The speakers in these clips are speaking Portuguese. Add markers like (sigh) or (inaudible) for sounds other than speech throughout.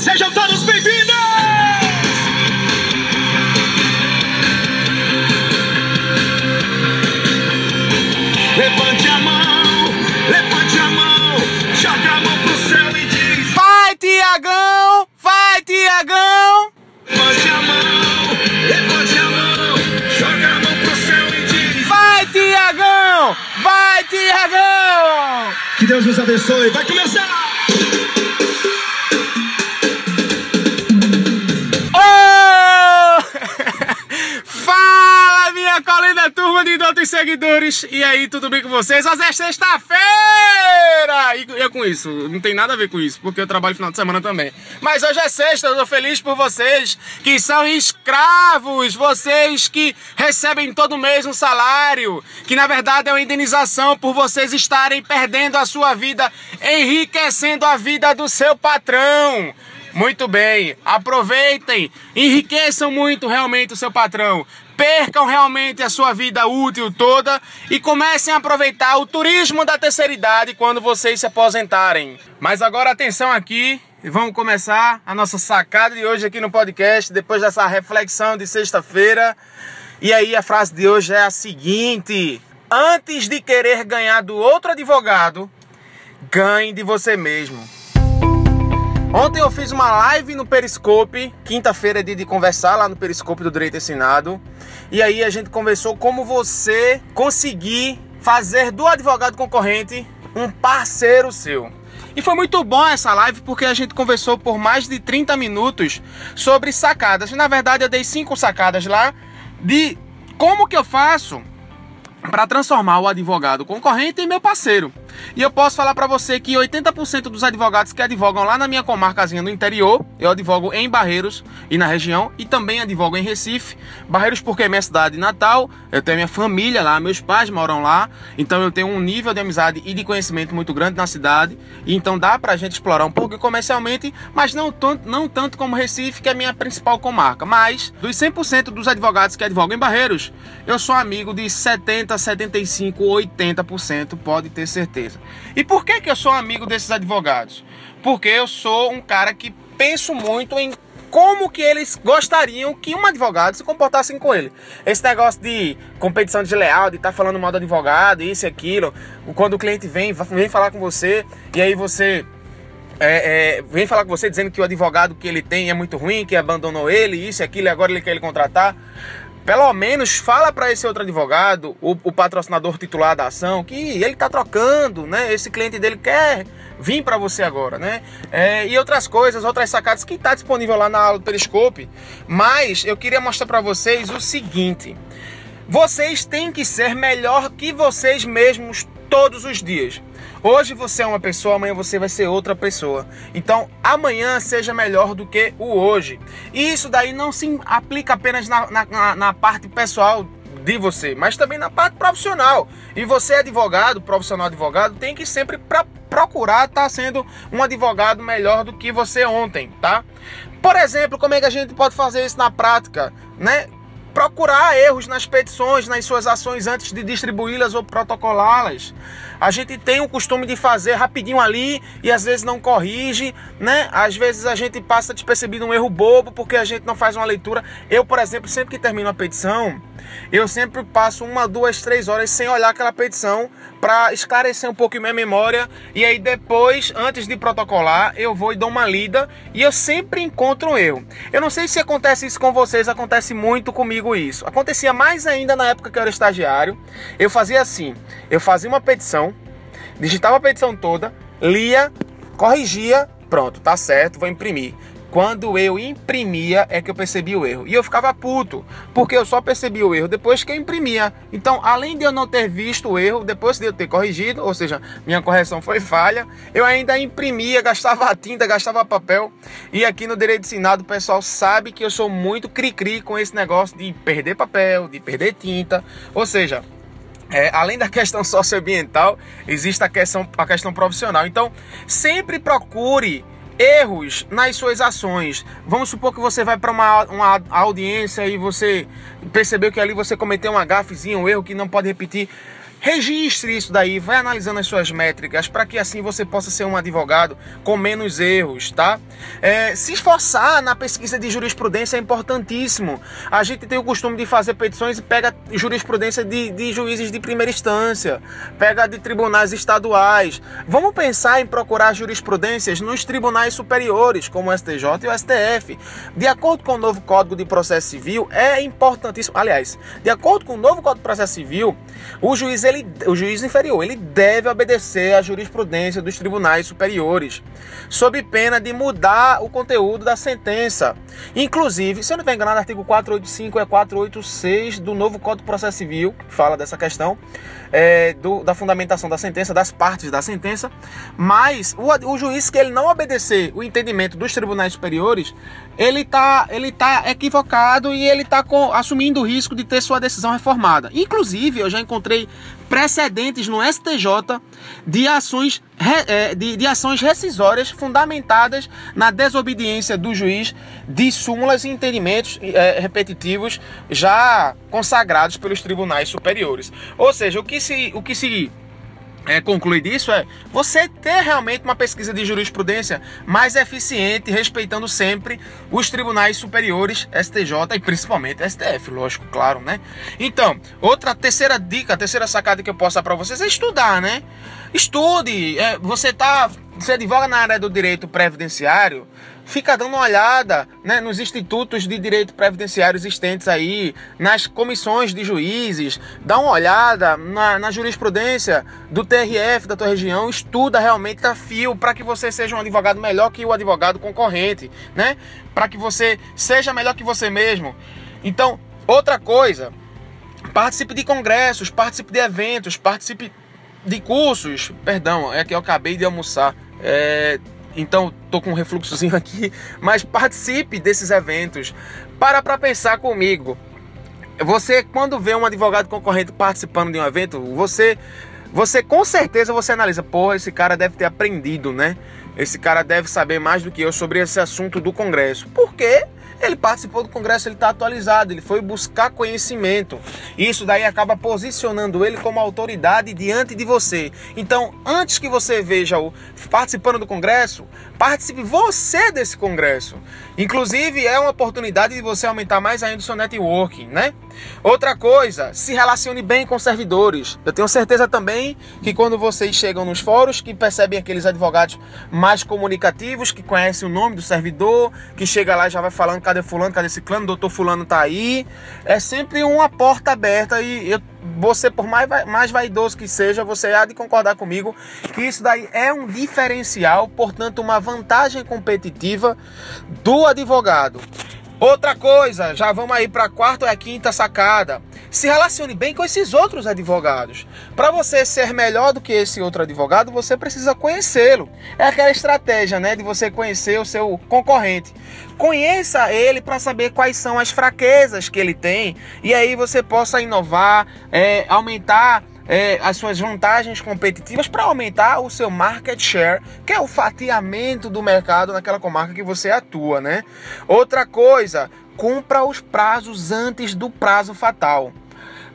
Sejam todos bem-vindos! Levante a mão, levante a mão, joga a mão pro céu e diz: Vai, Tiagão! Vai, Tiagão! Levante a mão, levante a mão, joga a mão pro céu e diz: Vai, Tiagão! Vai, Tiagão! Que Deus nos abençoe. Vai começar! Outros seguidores! E aí, tudo bem com vocês? Hoje é sexta-feira! E eu com isso, não tem nada a ver com isso, porque eu trabalho final de semana também. Mas hoje é sexta, eu tô feliz por vocês que são escravos, vocês que recebem todo mês um salário, que na verdade é uma indenização por vocês estarem perdendo a sua vida, enriquecendo a vida do seu patrão. Muito bem, aproveitem, enriqueçam muito realmente o seu patrão, percam realmente a sua vida útil toda e comecem a aproveitar o turismo da terceira idade quando vocês se aposentarem. Mas agora atenção aqui, vamos começar a nossa sacada de hoje aqui no podcast, depois dessa reflexão de sexta-feira. E aí a frase de hoje é a seguinte: Antes de querer ganhar do outro advogado, ganhe de você mesmo. Ontem eu fiz uma live no Periscope, quinta-feira é dia de conversar lá no Periscope do Direito Ensinado. E aí a gente conversou como você conseguir fazer do advogado concorrente um parceiro seu. E foi muito bom essa live porque a gente conversou por mais de 30 minutos sobre sacadas. Na verdade, eu dei cinco sacadas lá de como que eu faço para transformar o advogado concorrente em meu parceiro. E eu posso falar para você que 80% dos advogados que advogam lá na minha comarcazinha no interior, eu advogo em Barreiros e na região, e também advogo em Recife. Barreiros porque é minha cidade natal, eu tenho minha família lá, meus pais moram lá, então eu tenho um nível de amizade e de conhecimento muito grande na cidade, e então dá pra gente explorar um pouco comercialmente, mas não tanto, não tanto como Recife, que é a minha principal comarca. Mas dos 100% dos advogados que advogam em Barreiros, eu sou amigo de 70, 75, 80%, pode ter certeza. E por que, que eu sou amigo desses advogados? Porque eu sou um cara que penso muito em como que eles gostariam que um advogado se comportasse com ele. Esse negócio de competição desleal, de estar tá falando mal do advogado, isso e aquilo, quando o cliente vem, vem falar com você e aí você é, é, vem falar com você dizendo que o advogado que ele tem é muito ruim, que abandonou ele, isso e aquilo, e agora ele quer ele contratar pelo menos fala para esse outro advogado, o, o, patrocinador titular da ação, que ele está trocando, né? Esse cliente dele quer vir para você agora, né? É, e outras coisas, outras sacadas que está disponível lá na aula do Periscope. Mas eu queria mostrar para vocês o seguinte: vocês têm que ser melhor que vocês mesmos todos os dias. Hoje você é uma pessoa, amanhã você vai ser outra pessoa. Então, amanhã seja melhor do que o hoje. E isso daí não se aplica apenas na, na, na parte pessoal de você, mas também na parte profissional. E você, advogado, profissional advogado, tem que sempre pra, procurar estar tá sendo um advogado melhor do que você ontem, tá? Por exemplo, como é que a gente pode fazer isso na prática, né? Procurar erros nas petições, nas suas ações antes de distribuí-las ou protocolá-las. A gente tem o costume de fazer rapidinho ali e às vezes não corrige, né? Às vezes a gente passa despercebido um erro bobo porque a gente não faz uma leitura. Eu, por exemplo, sempre que termino a petição, eu sempre passo uma, duas, três horas sem olhar aquela petição para esclarecer um pouco minha memória e aí depois, antes de protocolar, eu vou e dou uma lida e eu sempre encontro um erro. Eu não sei se acontece isso com vocês, acontece muito comigo isso. Acontecia mais ainda na época que eu era estagiário. Eu fazia assim, eu fazia uma petição, digitava a petição toda, lia, corrigia, pronto, tá certo, vou imprimir. Quando eu imprimia é que eu percebi o erro. E eu ficava puto, porque eu só percebi o erro depois que eu imprimia. Então, além de eu não ter visto o erro, depois de eu ter corrigido, ou seja, minha correção foi falha, eu ainda imprimia, (laughs) gastava tinta, gastava papel. E aqui no Direito Ensinado, o pessoal sabe que eu sou muito cri-cri com esse negócio de perder papel, de perder tinta. Ou seja, é, além da (laughs) questão socioambiental, existe a questão, a questão profissional. Então, sempre procure erros nas suas ações. Vamos supor que você vai para uma, uma audiência e você percebeu que ali você cometeu uma gafezinha, um erro que não pode repetir. Registre isso daí, vai analisando as suas métricas para que assim você possa ser um advogado com menos erros, tá? É, se esforçar na pesquisa de jurisprudência é importantíssimo. A gente tem o costume de fazer petições e pega jurisprudência de, de juízes de primeira instância, pega de tribunais estaduais. Vamos pensar em procurar jurisprudências nos tribunais superiores, como o STJ e o STF. De acordo com o novo Código de Processo Civil, é importantíssimo. Aliás, de acordo com o novo Código de Processo Civil, o juiz ele, o juiz inferior, ele deve obedecer à jurisprudência dos tribunais superiores, sob pena de mudar o conteúdo da sentença. Inclusive, se eu não estou enganado, artigo 485 é 486 do novo Código de Processo Civil, que fala dessa questão, é, do, da fundamentação da sentença, das partes da sentença, mas o, o juiz que ele não obedecer o entendimento dos tribunais superiores, ele está ele tá equivocado e ele está assumindo o risco de ter sua decisão reformada. Inclusive, eu já encontrei precedentes no STJ de ações, é, de, de ações rescisórias fundamentadas na desobediência do juiz de súmulas e entendimentos é, repetitivos já consagrados pelos tribunais superiores. Ou seja, o que se, o que se é, conclui disso é você ter realmente uma pesquisa de jurisprudência mais eficiente, respeitando sempre os tribunais superiores, STJ e principalmente STF, lógico, claro, né? Então, outra terceira dica, terceira sacada que eu posso dar para vocês é estudar, né? Estude. É, você tá, você advoga na área do direito previdenciário, fica dando uma olhada né, nos institutos de direito previdenciário existentes aí, nas comissões de juízes, dá uma olhada na, na jurisprudência do TRF da tua região, estuda realmente a fio para que você seja um advogado melhor que o advogado concorrente, né? Para que você seja melhor que você mesmo. Então, outra coisa, participe de congressos, participe de eventos, participe de cursos. Perdão, é que eu acabei de almoçar. É, então tô com um refluxozinho aqui, mas participe desses eventos. Para para pensar comigo. Você quando vê um advogado concorrente participando de um evento, você você com certeza você analisa, porra, esse cara deve ter aprendido, né? Esse cara deve saber mais do que eu sobre esse assunto do congresso. Por quê? Ele participou do congresso, ele está atualizado, ele foi buscar conhecimento. Isso daí acaba posicionando ele como autoridade diante de você. Então, antes que você veja o participando do congresso, participe você desse congresso. Inclusive, é uma oportunidade de você aumentar mais ainda o seu networking, né? Outra coisa, se relacione bem com servidores. Eu tenho certeza também que quando vocês chegam nos fóruns, que percebem aqueles advogados mais comunicativos, que conhecem o nome do servidor, que chega lá e já vai falando cadê fulano, cadê ciclano, doutor fulano tá aí. É sempre uma porta aberta e eu, você, por mais, mais vaidoso que seja, você há de concordar comigo que isso daí é um diferencial, portanto, uma vantagem competitiva do advogado. Outra coisa, já vamos aí para a quarta ou a quinta sacada. Se relacione bem com esses outros advogados. Para você ser melhor do que esse outro advogado, você precisa conhecê-lo. É aquela estratégia, né, de você conhecer o seu concorrente. Conheça ele para saber quais são as fraquezas que ele tem e aí você possa inovar, é, aumentar é, as suas vantagens competitivas para aumentar o seu market share, que é o fatiamento do mercado naquela comarca que você atua, né? Outra coisa, cumpra os prazos antes do prazo fatal.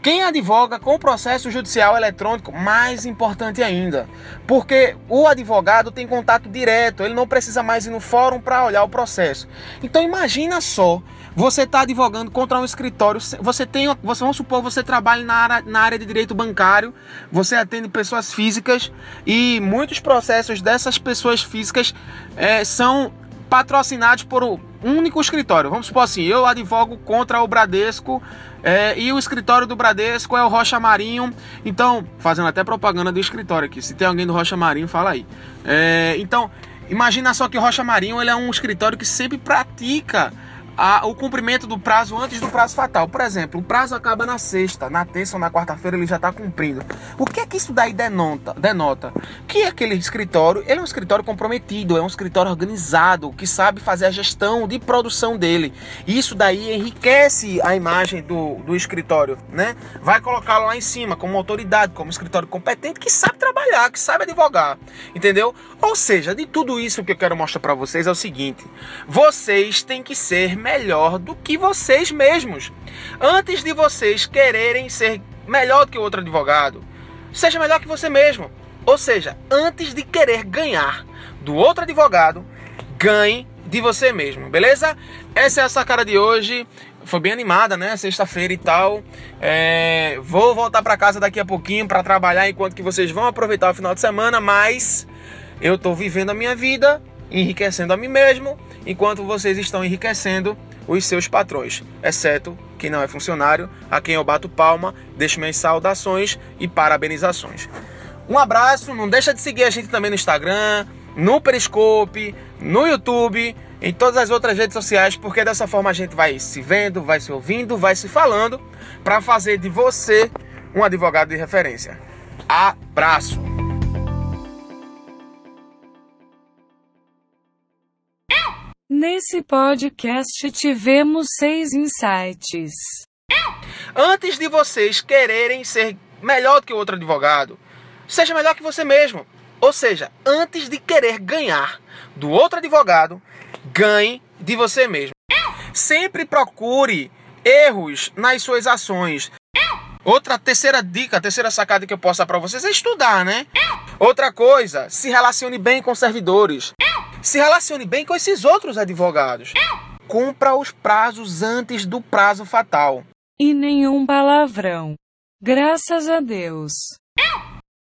Quem advoga com processo judicial eletrônico, mais importante ainda, porque o advogado tem contato direto, ele não precisa mais ir no fórum para olhar o processo. Então imagina só você está advogando contra um escritório, você tem, você, vamos supor, você trabalha na área, na área de direito bancário, você atende pessoas físicas e muitos processos dessas pessoas físicas é, são patrocinados por um único escritório. Vamos supor assim, eu advogo contra o Bradesco é, e o escritório do Bradesco é o Rocha Marinho. Então, fazendo até propaganda do escritório aqui, se tem alguém do Rocha Marinho, fala aí. É, então, imagina só que o Rocha Marinho ele é um escritório que sempre pratica a, o cumprimento do prazo antes do prazo fatal. Por exemplo, o prazo acaba na sexta, na terça ou na quarta-feira ele já está cumprindo. O que é que isso daí denota? denota? Que aquele escritório, ele é um escritório comprometido, é um escritório organizado, que sabe fazer a gestão de produção dele. Isso daí enriquece a imagem do, do escritório, né? Vai colocá-lo lá em cima como autoridade, como escritório competente que sabe trabalhar, que sabe advogar, entendeu? Ou seja, de tudo isso que eu quero mostrar para vocês é o seguinte: vocês têm que ser melhor do que vocês mesmos. Antes de vocês quererem ser melhor do que outro advogado, seja melhor que você mesmo. Ou seja, antes de querer ganhar do outro advogado, ganhe de você mesmo, beleza? Essa é a sacada de hoje. Foi bem animada, né? Sexta-feira e tal. É... Vou voltar para casa daqui a pouquinho para trabalhar enquanto que vocês vão aproveitar o final de semana, mas eu tô vivendo a minha vida, enriquecendo a mim mesmo, enquanto vocês estão enriquecendo os seus patrões, exceto quem não é funcionário, a quem eu bato palma, deixo minhas saudações e parabenizações. Um abraço, não deixa de seguir a gente também no Instagram, no Periscope, no YouTube, em todas as outras redes sociais, porque dessa forma a gente vai se vendo, vai se ouvindo, vai se falando para fazer de você um advogado de referência. Abraço. Nesse podcast tivemos seis insights. Antes de vocês quererem ser melhor que outro advogado, seja melhor que você mesmo. Ou seja, antes de querer ganhar do outro advogado, ganhe de você mesmo. Sempre procure erros nas suas ações. Outra terceira dica, terceira sacada que eu posso dar para vocês é estudar, né? Outra coisa, se relacione bem com servidores. Se relacione bem com esses outros advogados. Cumpra os prazos antes do prazo fatal. E nenhum palavrão. Graças a Deus.